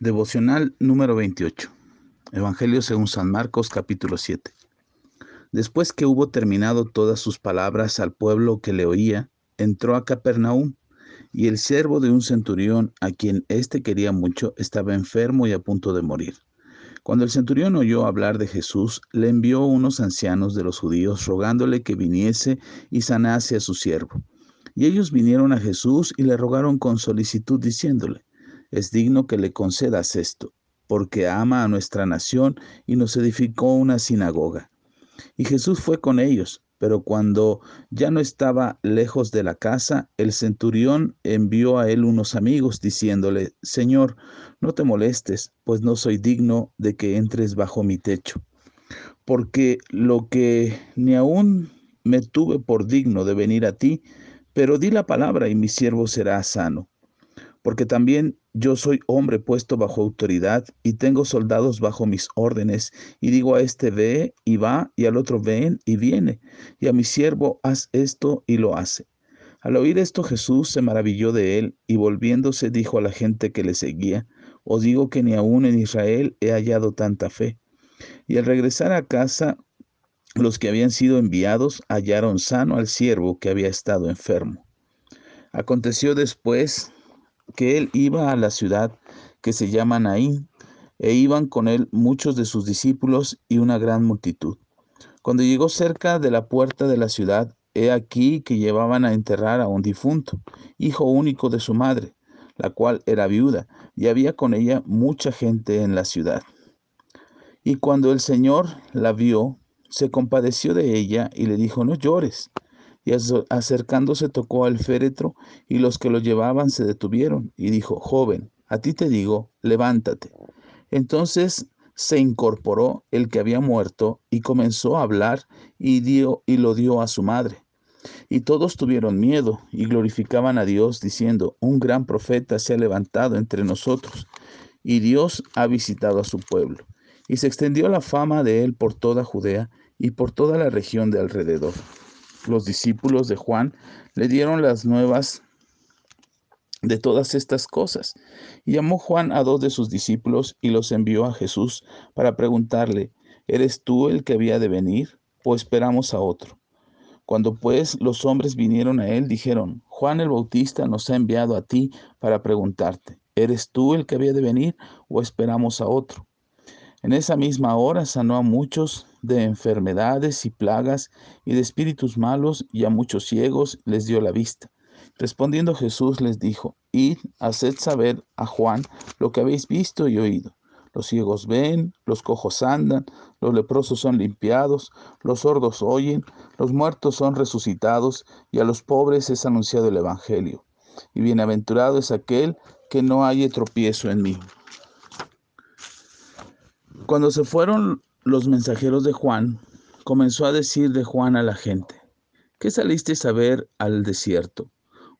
Devocional número 28. Evangelio según San Marcos capítulo 7. Después que hubo terminado todas sus palabras al pueblo que le oía, entró a Capernaum, y el siervo de un centurión, a quien éste quería mucho, estaba enfermo y a punto de morir. Cuando el centurión oyó hablar de Jesús, le envió unos ancianos de los judíos rogándole que viniese y sanase a su siervo. Y ellos vinieron a Jesús y le rogaron con solicitud, diciéndole, es digno que le concedas esto, porque ama a nuestra nación y nos edificó una sinagoga. Y Jesús fue con ellos, pero cuando ya no estaba lejos de la casa, el centurión envió a él unos amigos, diciéndole, Señor, no te molestes, pues no soy digno de que entres bajo mi techo, porque lo que ni aún me tuve por digno de venir a ti, pero di la palabra y mi siervo será sano porque también yo soy hombre puesto bajo autoridad y tengo soldados bajo mis órdenes, y digo a este ve y va, y al otro ven y viene, y a mi siervo haz esto y lo hace. Al oír esto Jesús se maravilló de él, y volviéndose dijo a la gente que le seguía, os digo que ni aún en Israel he hallado tanta fe. Y al regresar a casa, los que habían sido enviados hallaron sano al siervo que había estado enfermo. Aconteció después que él iba a la ciudad que se llama Naín, e iban con él muchos de sus discípulos y una gran multitud. Cuando llegó cerca de la puerta de la ciudad, he aquí que llevaban a enterrar a un difunto, hijo único de su madre, la cual era viuda, y había con ella mucha gente en la ciudad. Y cuando el Señor la vio, se compadeció de ella y le dijo, no llores y acercándose tocó al féretro, y los que lo llevaban se detuvieron, y dijo, joven, a ti te digo, levántate. Entonces se incorporó el que había muerto, y comenzó a hablar, y, dio, y lo dio a su madre. Y todos tuvieron miedo, y glorificaban a Dios, diciendo, un gran profeta se ha levantado entre nosotros, y Dios ha visitado a su pueblo. Y se extendió la fama de él por toda Judea y por toda la región de alrededor los discípulos de Juan le dieron las nuevas de todas estas cosas. Y llamó Juan a dos de sus discípulos y los envió a Jesús para preguntarle, ¿eres tú el que había de venir o esperamos a otro? Cuando pues los hombres vinieron a él, dijeron, Juan el Bautista nos ha enviado a ti para preguntarte, ¿eres tú el que había de venir o esperamos a otro? En esa misma hora sanó a muchos de enfermedades y plagas y de espíritus malos y a muchos ciegos les dio la vista. Respondiendo Jesús les dijo, Id, haced saber a Juan lo que habéis visto y oído. Los ciegos ven, los cojos andan, los leprosos son limpiados, los sordos oyen, los muertos son resucitados y a los pobres es anunciado el Evangelio. Y bienaventurado es aquel que no haya tropiezo en mí. Cuando se fueron los mensajeros de Juan, comenzó a decir de Juan a la gente, ¿qué saliste a ver al desierto?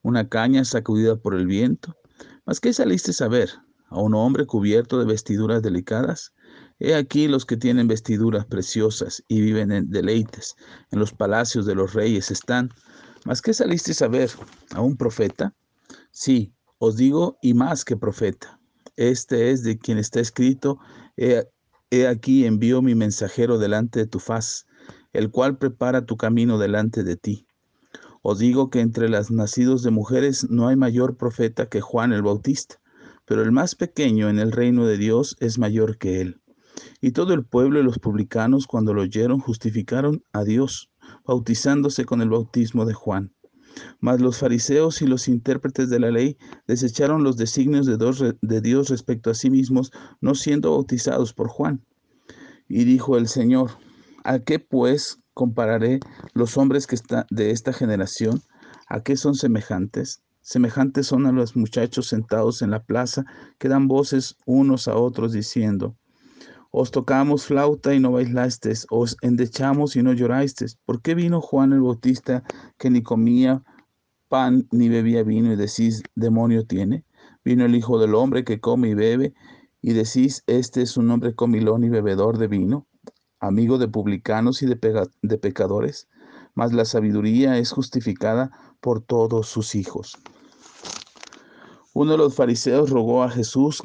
¿Una caña sacudida por el viento? ¿Mas qué saliste a ver? ¿A un hombre cubierto de vestiduras delicadas? He aquí los que tienen vestiduras preciosas y viven en deleites, en los palacios de los reyes están. ¿Mas qué saliste a ver? ¿A un profeta? Sí, os digo, y más que profeta. Este es de quien está escrito, aquí envío mi mensajero delante de tu faz, el cual prepara tu camino delante de ti. Os digo que entre las nacidos de mujeres no hay mayor profeta que Juan el Bautista, pero el más pequeño en el reino de Dios es mayor que él. Y todo el pueblo y los publicanos cuando lo oyeron justificaron a Dios, bautizándose con el bautismo de Juan. Mas los fariseos y los intérpretes de la ley desecharon los designios de, Dios respecto a sí mismos, no siendo bautizados por Juan. Y dijo el Señor, ¿a qué pues compararé los hombres que está, de esta generación? ¿A qué son semejantes? Semejantes son a los muchachos sentados en la plaza que dan voces unos a otros diciendo, os tocamos flauta y no bailasteis, os endechamos y no llorasteis. ¿Por qué vino Juan el Bautista que ni comía pan ni bebía vino y decís, demonio tiene? Vino el Hijo del Hombre que come y bebe y decís, este es un hombre comilón y bebedor de vino, amigo de publicanos y de, de pecadores, mas la sabiduría es justificada por todos sus hijos. Uno de los fariseos rogó a Jesús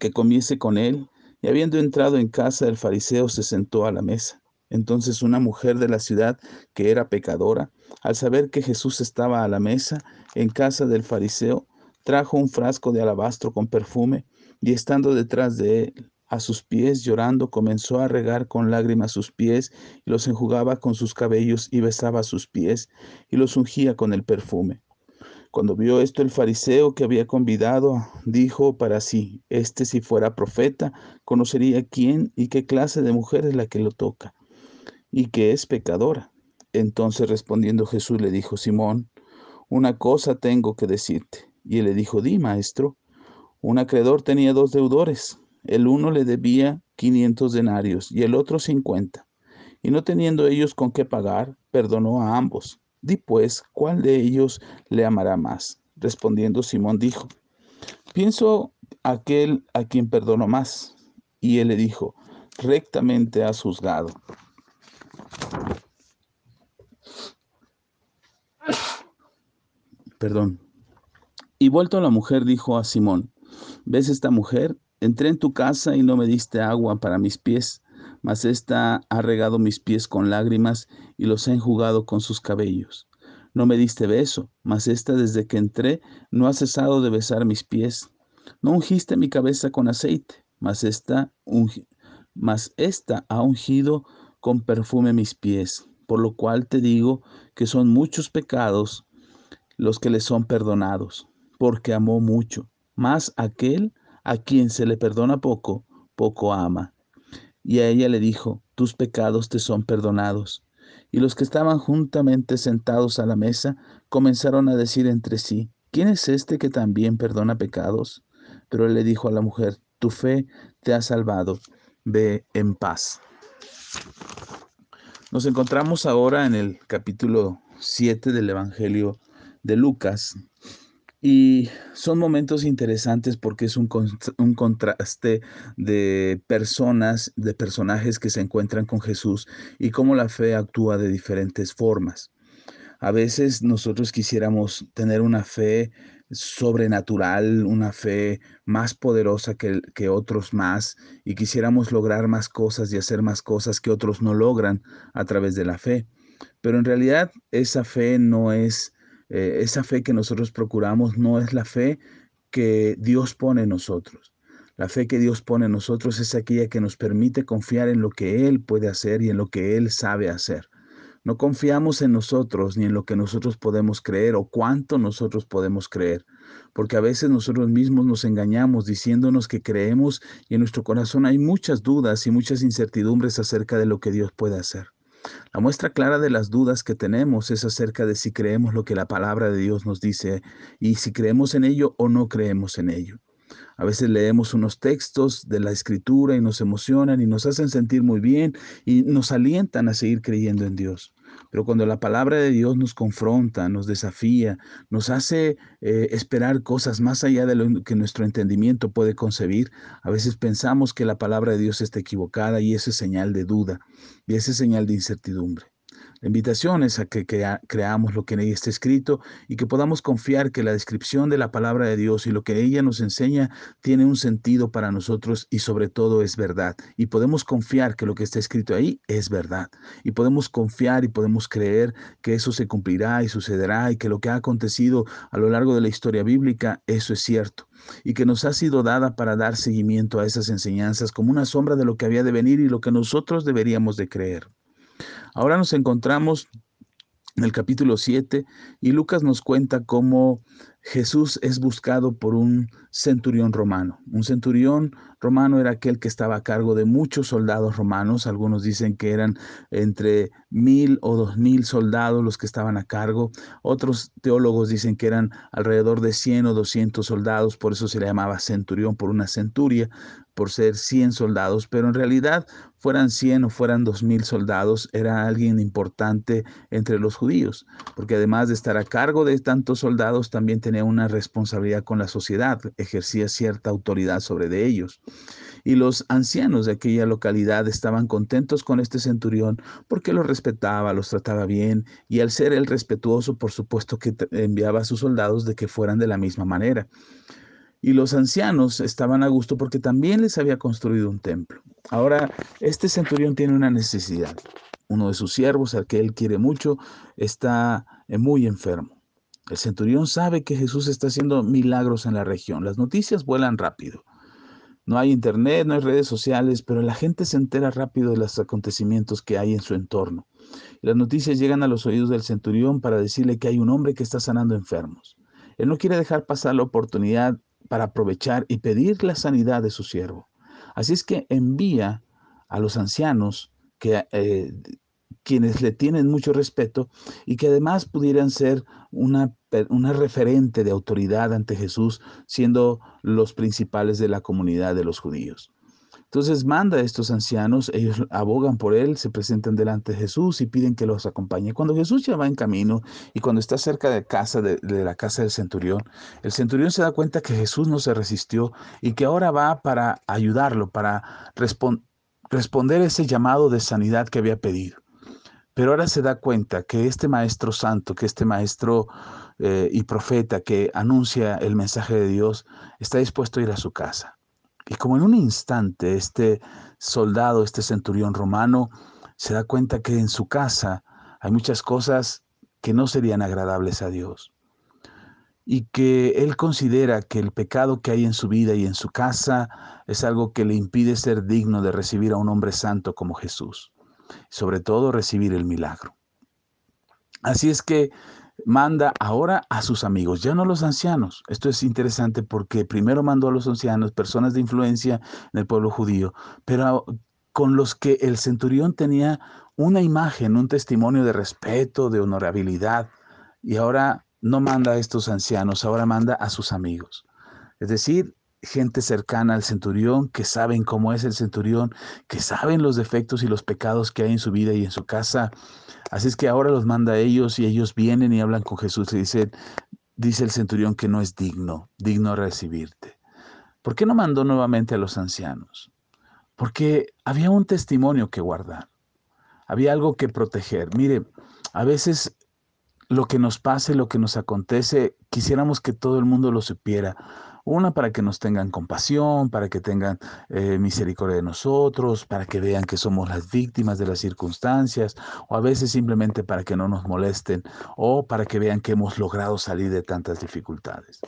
que comiese con él, y habiendo entrado en casa del fariseo se sentó a la mesa. Entonces una mujer de la ciudad, que era pecadora, al saber que Jesús estaba a la mesa en casa del fariseo, trajo un frasco de alabastro con perfume, y estando detrás de él, a sus pies, llorando, comenzó a regar con lágrimas sus pies, y los enjugaba con sus cabellos, y besaba sus pies, y los ungía con el perfume. Cuando vio esto el fariseo que había convidado, dijo para sí, este si fuera profeta, conocería quién y qué clase de mujer es la que lo toca, y que es pecadora. Entonces respondiendo Jesús le dijo, Simón, una cosa tengo que decirte. Y él le dijo, di, maestro. Un acreedor tenía dos deudores. El uno le debía quinientos denarios y el otro cincuenta. Y no teniendo ellos con qué pagar, perdonó a ambos. Di pues, ¿cuál de ellos le amará más? Respondiendo Simón dijo, pienso aquel a quien perdonó más. Y él le dijo, rectamente has juzgado. Perdón. Y vuelto a la mujer dijo a Simón, ¿ves esta mujer? Entré en tu casa y no me diste agua para mis pies, mas ésta ha regado mis pies con lágrimas y los ha enjugado con sus cabellos. No me diste beso, mas ésta desde que entré no ha cesado de besar mis pies. No ungiste mi cabeza con aceite, mas esta, mas ha ungido con perfume mis pies, por lo cual te digo que son muchos pecados los que le son perdonados, porque amó mucho, mas aquel a quien se le perdona poco, poco ama. Y a ella le dijo, tus pecados te son perdonados. Y los que estaban juntamente sentados a la mesa comenzaron a decir entre sí, ¿quién es este que también perdona pecados? Pero él le dijo a la mujer, tu fe te ha salvado, ve en paz. Nos encontramos ahora en el capítulo 7 del Evangelio de Lucas, y son momentos interesantes porque es un, un, contraste de personas, de personajes que se encuentran con Jesús y cómo la fe actúa de diferentes formas. A veces nosotros quisiéramos tener una fe sobrenatural, una fe más poderosa que, que otros más y quisiéramos lograr más cosas y hacer más cosas que otros no logran a través de la fe. Pero en realidad esa fe no es eh, esa fe que nosotros procuramos no es la fe que Dios pone en nosotros. La fe que Dios pone en nosotros es aquella que nos permite confiar en lo que Él puede hacer y en lo que Él sabe hacer. No confiamos en nosotros ni en lo que nosotros podemos creer o cuánto nosotros podemos creer, porque a veces nosotros mismos nos engañamos diciéndonos que creemos y en nuestro corazón hay muchas dudas y muchas incertidumbres acerca de lo que Dios puede hacer. La muestra clara de las dudas que tenemos es acerca de si creemos lo que la palabra de Dios nos dice y si creemos en ello o no creemos en ello. A veces leemos unos textos de la escritura y nos emocionan y nos hacen sentir muy bien y nos alientan a seguir creyendo en Dios. Pero cuando la palabra de Dios nos confronta, nos desafía, nos hace eh, esperar cosas más allá de lo que nuestro entendimiento puede concebir, a veces pensamos que la palabra de Dios está equivocada y eso es señal de duda y esa es señal de incertidumbre. La invitación es a que creamos lo que en ella está escrito y que podamos confiar que la descripción de la palabra de Dios y lo que ella nos enseña tiene un sentido para nosotros y sobre todo es verdad. Y podemos confiar que lo que está escrito ahí es verdad. Y podemos confiar y podemos creer que eso se cumplirá y sucederá y que lo que ha acontecido a lo largo de la historia bíblica, eso es cierto y que nos ha sido dada para dar seguimiento a esas enseñanzas como una sombra de lo que había de venir y lo que nosotros deberíamos de creer. Ahora nos encontramos en el capítulo 7 y Lucas nos cuenta cómo Jesús es buscado por un centurión romano. Un centurión romano era aquel que estaba a cargo de muchos soldados romanos. Algunos dicen que eran entre mil o dos mil soldados los que estaban a cargo. Otros teólogos dicen que eran alrededor de 100 o 200 soldados. Por eso se le llamaba centurión por una centuria por ser 100 soldados, pero en realidad fueran 100 o fueran 2000 soldados, era alguien importante entre los judíos, porque además de estar a cargo de tantos soldados, también tenía una responsabilidad con la sociedad, ejercía cierta autoridad sobre de ellos. Y los ancianos de aquella localidad estaban contentos con este centurión porque lo respetaba, los trataba bien y al ser él respetuoso, por supuesto que enviaba a sus soldados de que fueran de la misma manera. Y los ancianos estaban a gusto porque también les había construido un templo. Ahora, este centurión tiene una necesidad. Uno de sus siervos, al que él quiere mucho, está eh, muy enfermo. El centurión sabe que Jesús está haciendo milagros en la región. Las noticias vuelan rápido. No hay internet, no hay redes sociales, pero la gente se entera rápido de los acontecimientos que hay en su entorno. las noticias llegan a los oídos del centurión para decirle que hay un hombre que está sanando enfermos. Él no quiere dejar pasar la oportunidad para aprovechar y pedir la sanidad de su siervo. Así es que envía a los ancianos que eh, quienes le tienen mucho respeto y que además pudieran ser una, una, referente de autoridad ante Jesús, siendo los principales de la comunidad de los judíos. Entonces manda a estos ancianos, ellos abogan por él, se presentan delante de Jesús y piden que los acompañe. Cuando Jesús ya va en camino y cuando está cerca de, casa, de, la casa del centurión, el centurión se da cuenta que Jesús no se resistió y que ahora va para ayudarlo, para responder ese llamado de sanidad que había pedido. Pero ahora se da cuenta que este maestro santo, que este maestro eh, y profeta que anuncia el mensaje de Dios, está dispuesto a ir a su casa. Y como en un instante este soldado, este centurión romano, se da cuenta que en su casa hay muchas cosas que no serían agradables a Dios. Y que él considera que el pecado que hay en su vida y en su casa es algo que le impide ser digno de recibir a un hombre santo como Jesús sobre todo recibir el milagro. Así es que manda ahora a sus amigos, ya no a los ancianos. Esto es interesante porque primero mandó a los ancianos, personas de influencia en el pueblo judío, pero con los que el centurión tenía una imagen, un testimonio de respeto, de honorabilidad, y ahora no manda a estos ancianos, ahora manda a sus amigos. Es decir, gente cercana al centurión, que saben cómo es el centurión, que saben los defectos y los pecados que hay en su vida y en su casa. Así es que ahora los manda a ellos y ellos vienen y hablan con Jesús y dicen, dice el centurión que no es digno, digno recibirte. ¿Por qué no mandó nuevamente a los ancianos? Porque había un testimonio que guardar, había algo que proteger. Mire, a veces lo que nos pase, lo que nos acontece, quisiéramos que todo el mundo lo supiera una, para que nos tengan compasión, para que tengan eh, misericordia de nosotros, para que vean que somos las víctimas de las circunstancias, o a veces simplemente para que no nos molesten, o para que vean que hemos logrado salir de tantas dificultades.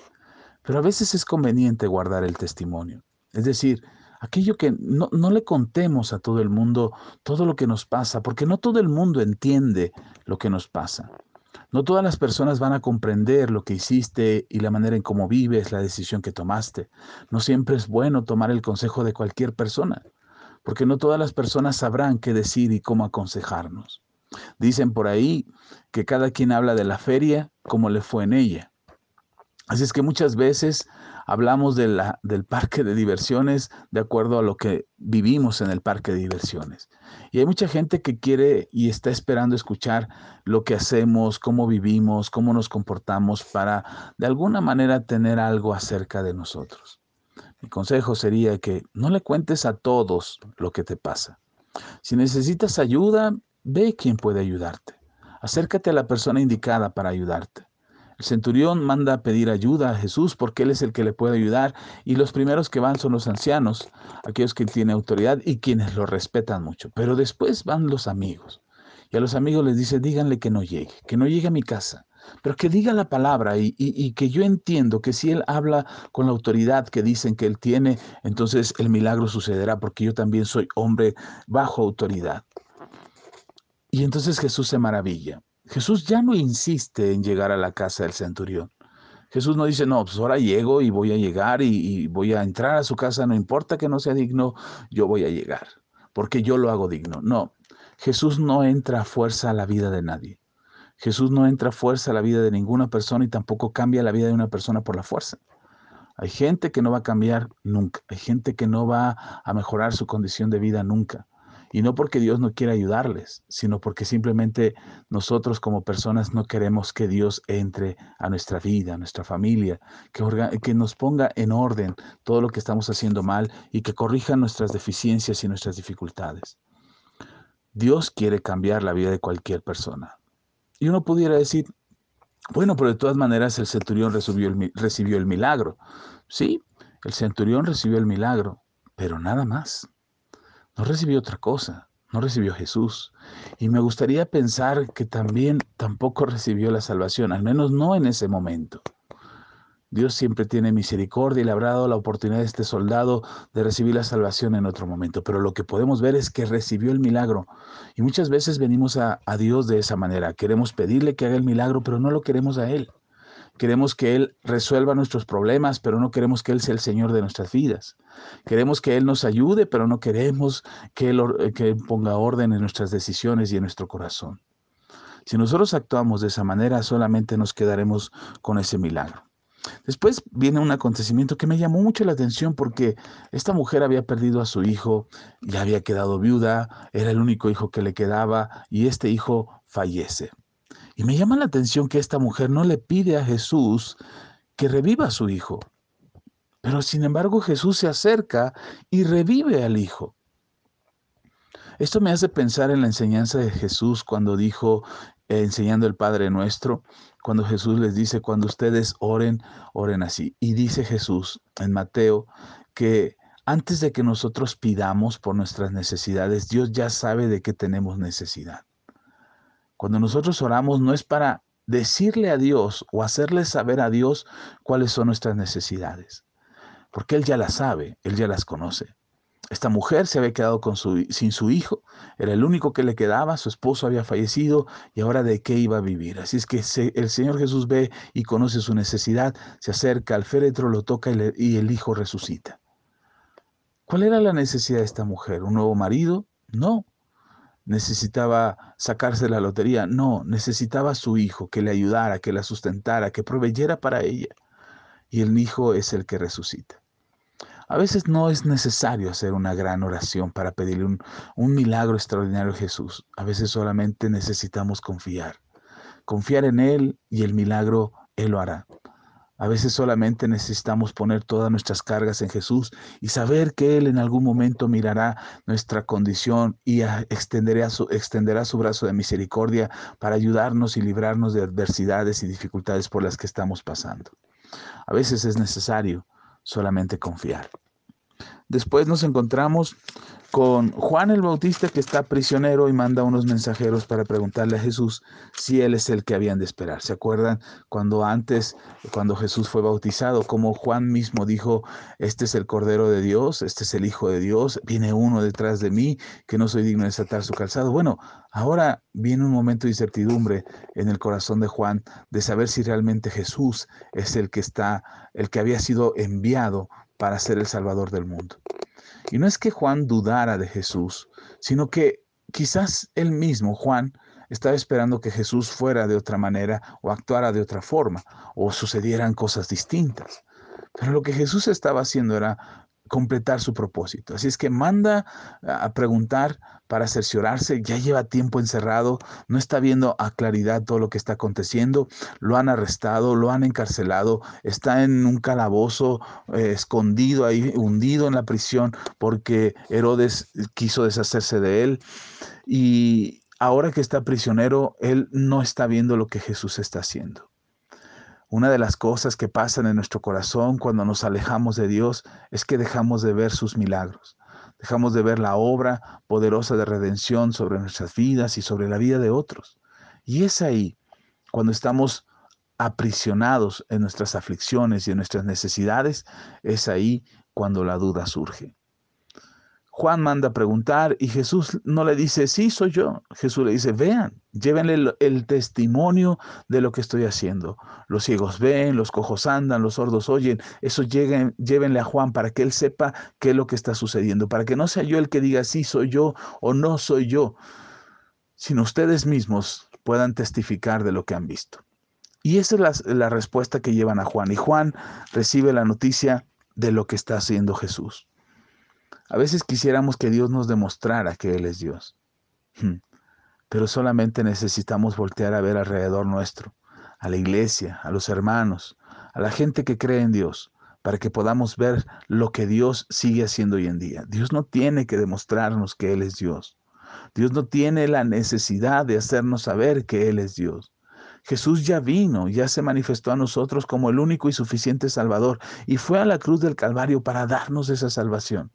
Pero a veces es conveniente guardar el testimonio. Es decir, aquello que no, no, le contemos a todo el mundo todo lo que nos pasa, porque no todo el mundo entiende lo que nos pasa. No todas las personas van a comprender lo que hiciste y la manera en cómo vives, la decisión que tomaste. No siempre es bueno tomar el consejo de cualquier persona, porque no todas las personas sabrán qué decir y cómo aconsejarnos. Dicen por ahí que cada quien habla de la feria como le fue en ella. Así es que muchas veces hablamos de la, del parque de diversiones de acuerdo a lo que vivimos en el parque de diversiones. Y hay mucha gente que quiere y está esperando escuchar lo que hacemos, cómo vivimos, cómo nos comportamos para de alguna manera tener algo acerca de nosotros. Mi consejo sería que no le cuentes a todos lo que te pasa. Si necesitas ayuda, ve quién puede ayudarte. Acércate a la persona indicada para ayudarte. El centurión manda a pedir ayuda a Jesús porque Él es el que le puede ayudar y los primeros que van son los ancianos, aquellos que tienen autoridad y quienes lo respetan mucho. Pero después van los amigos y a los amigos les dice, díganle que no llegue, que no llegue a mi casa, pero que diga la palabra y, y que yo entiendo que si Él habla con la autoridad que dicen que Él tiene, entonces el milagro sucederá porque yo también soy hombre bajo autoridad. Y entonces Jesús se maravilla. Jesús ya no insiste en llegar a la casa del centurión. Jesús no dice, no, pues ahora llego y voy a llegar y, voy a entrar a su casa, no importa que no sea digno, yo voy a llegar, porque yo lo hago digno. No, Jesús no entra a fuerza a la vida de nadie. Jesús no entra a fuerza a la vida de ninguna persona y tampoco cambia la vida de una persona por la fuerza. Hay gente que no va a cambiar nunca, hay gente que no va a mejorar su condición de vida nunca. Y no porque Dios no quiera ayudarles, sino porque simplemente nosotros como personas no queremos que Dios entre a nuestra vida, a nuestra familia, que, que nos ponga en orden todo lo que estamos haciendo mal y que corrija nuestras deficiencias y nuestras dificultades. Dios quiere cambiar la vida de cualquier persona. Y uno pudiera decir, Bueno, pero de todas maneras el centurión recibió el, recibió el milagro. Sí, el centurión recibió el milagro, pero nada más. No recibió otra cosa, no recibió Jesús. Y me gustaría pensar que también tampoco recibió la salvación, al menos no en ese momento. Dios siempre tiene misericordia y le habrá dado la oportunidad a este soldado de recibir la salvación en otro momento. Pero lo que podemos ver es que recibió el milagro. Y muchas veces venimos a, Dios de esa manera. Queremos pedirle que haga el milagro, pero no lo queremos a Él. Queremos que Él resuelva nuestros problemas, pero no queremos que Él sea el Señor de nuestras vidas. Queremos que Él nos ayude, pero no queremos que Él, que él ponga orden en nuestras decisiones y en nuestro corazón. Si nosotros actuamos de esa manera, solamente nos quedaremos con ese milagro. Después viene un acontecimiento que me llamó mucho la atención porque esta mujer había perdido a su hijo, ya había quedado viuda, era el único hijo que le quedaba y este hijo fallece. Y me llama la atención que esta mujer no le pide a Jesús que reviva a su hijo. Pero sin embargo Jesús se acerca y revive al hijo. Esto me hace pensar en la enseñanza de Jesús cuando dijo, enseñando el Padre Nuestro, cuando Jesús les dice, cuando ustedes oren, oren así. Y dice Jesús en Mateo que antes de que nosotros pidamos por nuestras necesidades, Dios ya sabe de qué tenemos necesidad. Cuando nosotros oramos no es para decirle a Dios o hacerle saber a Dios cuáles son nuestras necesidades, porque Él ya las sabe, Él ya las conoce. Esta mujer se había quedado con su, sin su hijo, era el único que le quedaba, su esposo había fallecido y ahora de qué iba a vivir. Así es que el Señor Jesús ve y conoce su necesidad, se acerca al féretro, lo toca y, y el hijo resucita. ¿Cuál era la necesidad de esta mujer? ¿Un nuevo marido? No. ¿Necesitaba sacarse la lotería? No, necesitaba a su hijo que le ayudara, que la sustentara, que proveyera para ella. Y el hijo es el que resucita. A veces no es necesario hacer una gran oración para pedirle un, milagro extraordinario a Jesús. A veces solamente necesitamos confiar. Confiar en Él y el milagro Él lo hará. A veces solamente necesitamos poner todas nuestras cargas en Jesús y saber que Él en algún momento mirará nuestra condición y extenderá su, brazo de misericordia para ayudarnos y librarnos de adversidades y dificultades por las que estamos pasando. A veces es necesario solamente confiar. Después nos encontramos con Juan el Bautista que está prisionero y manda unos mensajeros para preguntarle a Jesús si él es el que habían de esperar. ¿Se acuerdan cuando antes, cuando Jesús fue bautizado, como Juan mismo dijo, este es el Cordero de Dios, este es el Hijo de Dios, viene uno detrás de mí que no soy digno de desatar su calzado? Bueno, ahora viene un momento de incertidumbre en el corazón de Juan de saber si realmente Jesús es el que está, el que había sido enviado para ser el Salvador del mundo. Y no es que Juan dudara de Jesús, sino que quizás él mismo, Juan, estaba esperando que Jesús fuera de otra manera o actuara de otra forma o sucedieran cosas distintas. Pero lo que Jesús estaba haciendo era completar su propósito. Así es que manda a preguntar para cerciorarse, ya lleva tiempo encerrado, no está viendo a claridad todo lo que está aconteciendo, lo han arrestado, lo han encarcelado, está en un calabozo eh, escondido ahí, hundido en la prisión porque Herodes quiso deshacerse de él y ahora que está prisionero, él no está viendo lo que Jesús está haciendo. Una de las cosas que pasan en nuestro corazón cuando nos alejamos de Dios es que dejamos de ver sus milagros, dejamos de ver la obra poderosa de redención sobre nuestras vidas y sobre la vida de otros. Y es ahí, cuando estamos aprisionados en nuestras aflicciones y en nuestras necesidades, es ahí cuando la duda surge. Juan manda a preguntar y Jesús no le dice, sí, soy yo. Jesús le dice, vean, llévenle el, testimonio de lo que estoy haciendo. Los ciegos ven, los cojos andan, los sordos oyen. Eso lleguen, llévenle a Juan para que él sepa qué es lo que está sucediendo, para que no sea yo el que diga, sí, soy yo o no soy yo, sino ustedes mismos puedan testificar de lo que han visto. Y esa es la, la respuesta que llevan a Juan. Y Juan recibe la noticia de lo que está haciendo Jesús. A veces quisiéramos que Dios nos demostrara que Él es Dios, hmm. pero solamente necesitamos voltear a ver alrededor nuestro, a la iglesia, a los hermanos, a la gente que cree en Dios, para que podamos ver lo que Dios sigue haciendo hoy en día. Dios no tiene que demostrarnos que Él es Dios. Dios no tiene la necesidad de hacernos saber que Él es Dios. Jesús ya vino, ya se manifestó a nosotros como el único y suficiente Salvador y fue a la cruz del Calvario para darnos esa salvación.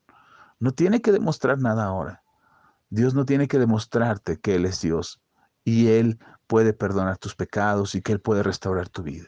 No tiene que demostrar nada ahora. Dios no tiene que demostrarte que Él es Dios y Él puede perdonar tus pecados y que Él puede restaurar tu vida.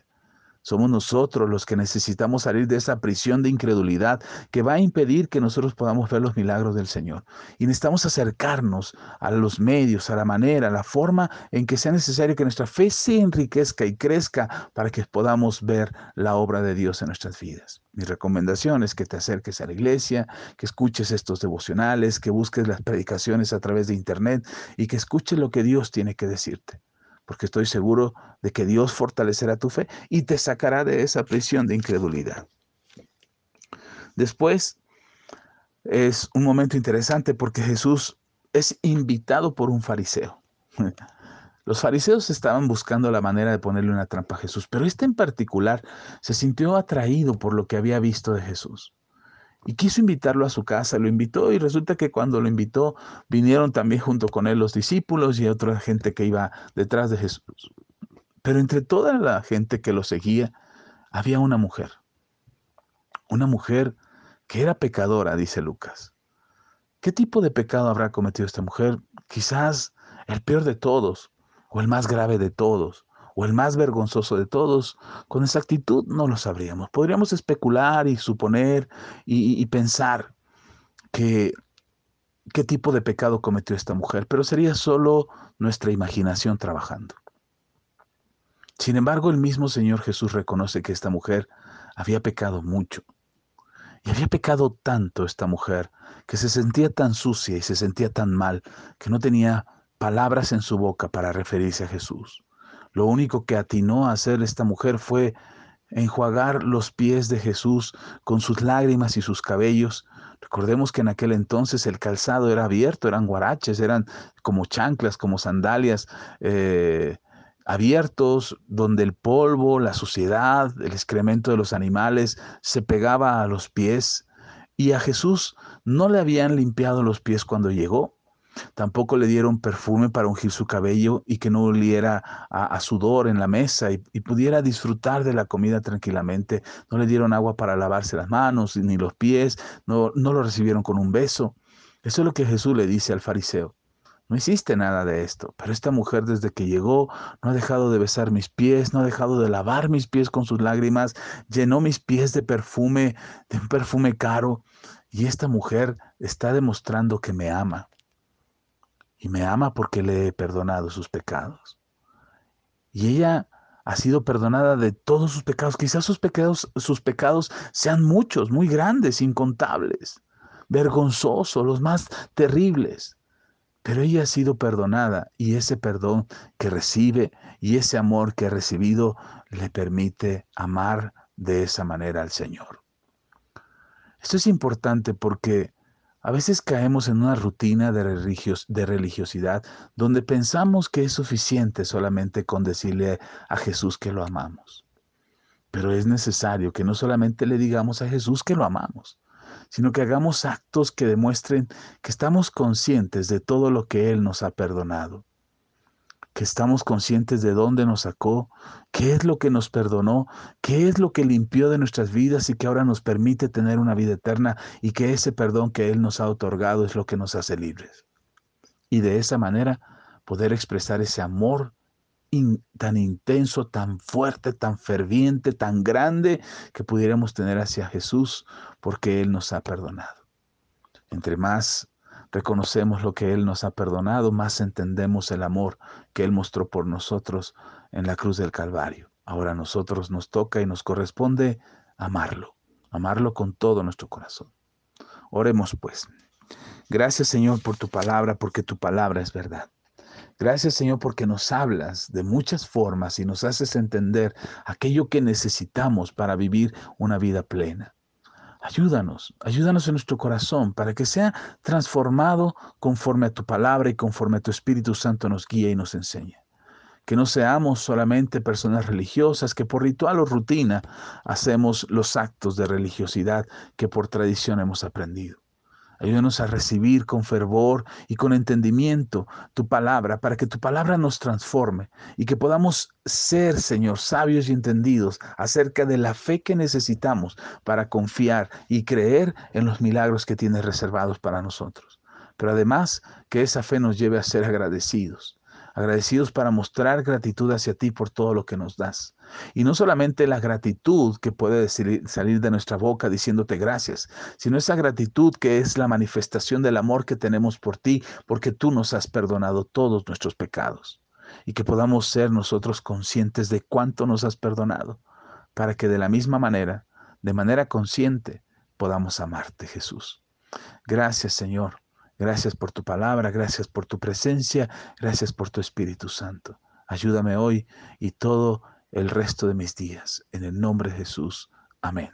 Somos nosotros los que necesitamos salir de esa prisión de incredulidad que va a impedir que nosotros podamos ver los milagros del Señor. Y necesitamos acercarnos a los medios, a la manera, a la forma en que sea necesario que nuestra fe se enriquezca y crezca para que podamos ver la obra de Dios en nuestras vidas. Mi recomendación es que te acerques a la iglesia, que escuches estos devocionales, que busques las predicaciones a través de internet y que escuches lo que Dios tiene que decirte porque estoy seguro de que Dios fortalecerá tu fe y te sacará de esa prisión de incredulidad. Después es un momento interesante porque Jesús es invitado por un fariseo. Los fariseos estaban buscando la manera de ponerle una trampa a Jesús, pero este en particular se sintió atraído por lo que había visto de Jesús y quiso invitarlo a su casa, lo invitó y resulta que cuando lo invitó vinieron también junto con él los discípulos y otra gente que iba detrás de Jesús. Pero entre toda la gente que lo seguía había una mujer, una mujer que era pecadora, dice Lucas. ¿Qué tipo de pecado habrá cometido esta mujer? Quizás el peor de todos o el más grave de todos o el más vergonzoso de todos, con exactitud no lo sabríamos. Podríamos especular y suponer y, pensar que qué tipo de pecado cometió esta mujer, pero sería solo nuestra imaginación trabajando. Sin embargo, el mismo Señor Jesús reconoce que esta mujer había pecado mucho. Y había pecado tanto esta mujer que se sentía tan sucia y se sentía tan mal que no tenía palabras en su boca para referirse a Jesús. Lo único que atinó a hacer esta mujer fue enjuagar los pies de Jesús con sus lágrimas y sus cabellos. Recordemos que en aquel entonces el calzado era abierto, eran guaraches, eran como chanclas, como sandalias eh, abiertos, donde el polvo, la suciedad, el excremento de los animales se pegaba a los pies. Y a Jesús no le habían limpiado los pies cuando llegó. Tampoco le dieron perfume para ungir su cabello y que no oliera a, sudor en la mesa y, pudiera disfrutar de la comida tranquilamente. No le dieron agua para lavarse las manos ni los pies, no, no lo recibieron con un beso. Eso es lo que Jesús le dice al fariseo. No hiciste nada de esto, pero esta mujer desde que llegó no ha dejado de besar mis pies, no ha dejado de lavar mis pies con sus lágrimas, llenó mis pies de perfume, de un perfume caro, y esta mujer está demostrando que me ama y me ama porque le he perdonado sus pecados. Y ella ha sido perdonada de todos sus pecados. Quizás sus pecados, sus pecados sean muchos, muy grandes, incontables, vergonzosos, los más terribles. Pero ella ha sido perdonada y ese perdón que recibe y ese amor que ha recibido le permite amar de esa manera al Señor. Esto es importante porque a veces caemos en una rutina de, religiosidad donde pensamos que es suficiente solamente con decirle a Jesús que lo amamos. Pero es necesario que no solamente le digamos a Jesús que lo amamos, sino que hagamos actos que demuestren que estamos conscientes de todo lo que Él nos ha perdonado que estamos conscientes de dónde nos sacó, qué es lo que nos perdonó, qué es lo que limpió de nuestras vidas y que ahora nos permite tener una vida eterna y que ese perdón que Él nos ha otorgado es lo que nos hace libres. Y de esa manera poder expresar ese amor tan intenso, tan fuerte, tan ferviente, tan grande que pudiéramos tener hacia Jesús porque Él nos ha perdonado. Entre más reconocemos lo que Él nos ha perdonado, más entendemos el amor que Él mostró por nosotros en la cruz del Calvario. Ahora a nosotros nos toca y nos corresponde amarlo, amarlo con todo nuestro corazón. Oremos pues. Gracias Señor por tu palabra, porque tu palabra es verdad. Gracias Señor porque nos hablas de muchas formas y nos haces entender aquello que necesitamos para vivir una vida plena. Ayúdanos, ayúdanos en nuestro corazón para que sea transformado conforme a tu palabra y conforme a tu Espíritu Santo nos guíe y nos enseñe. Que no seamos solamente personas religiosas que por ritual o rutina hacemos los actos de religiosidad que por tradición hemos aprendido. Ayúdanos a recibir con fervor y con entendimiento tu palabra, para que tu palabra nos transforme y que podamos ser, Señor, sabios y entendidos acerca de la fe que necesitamos para confiar y creer en los milagros que tienes reservados para nosotros. Pero además, que esa fe nos lleve a ser agradecidos agradecidos para mostrar gratitud hacia ti por todo lo que nos das. Y no solamente la gratitud que puede salir de nuestra boca diciéndote gracias, sino esa gratitud que es la manifestación del amor que tenemos por ti, porque tú nos has perdonado todos nuestros pecados. Y que podamos ser nosotros conscientes de cuánto nos has perdonado, para que de la misma manera, de manera consciente, podamos amarte, Jesús. Gracias, Señor Gracias por tu palabra, gracias por tu presencia, gracias por tu Espíritu Santo. Ayúdame hoy y todo el resto de mis días. En el nombre de Jesús. Amén.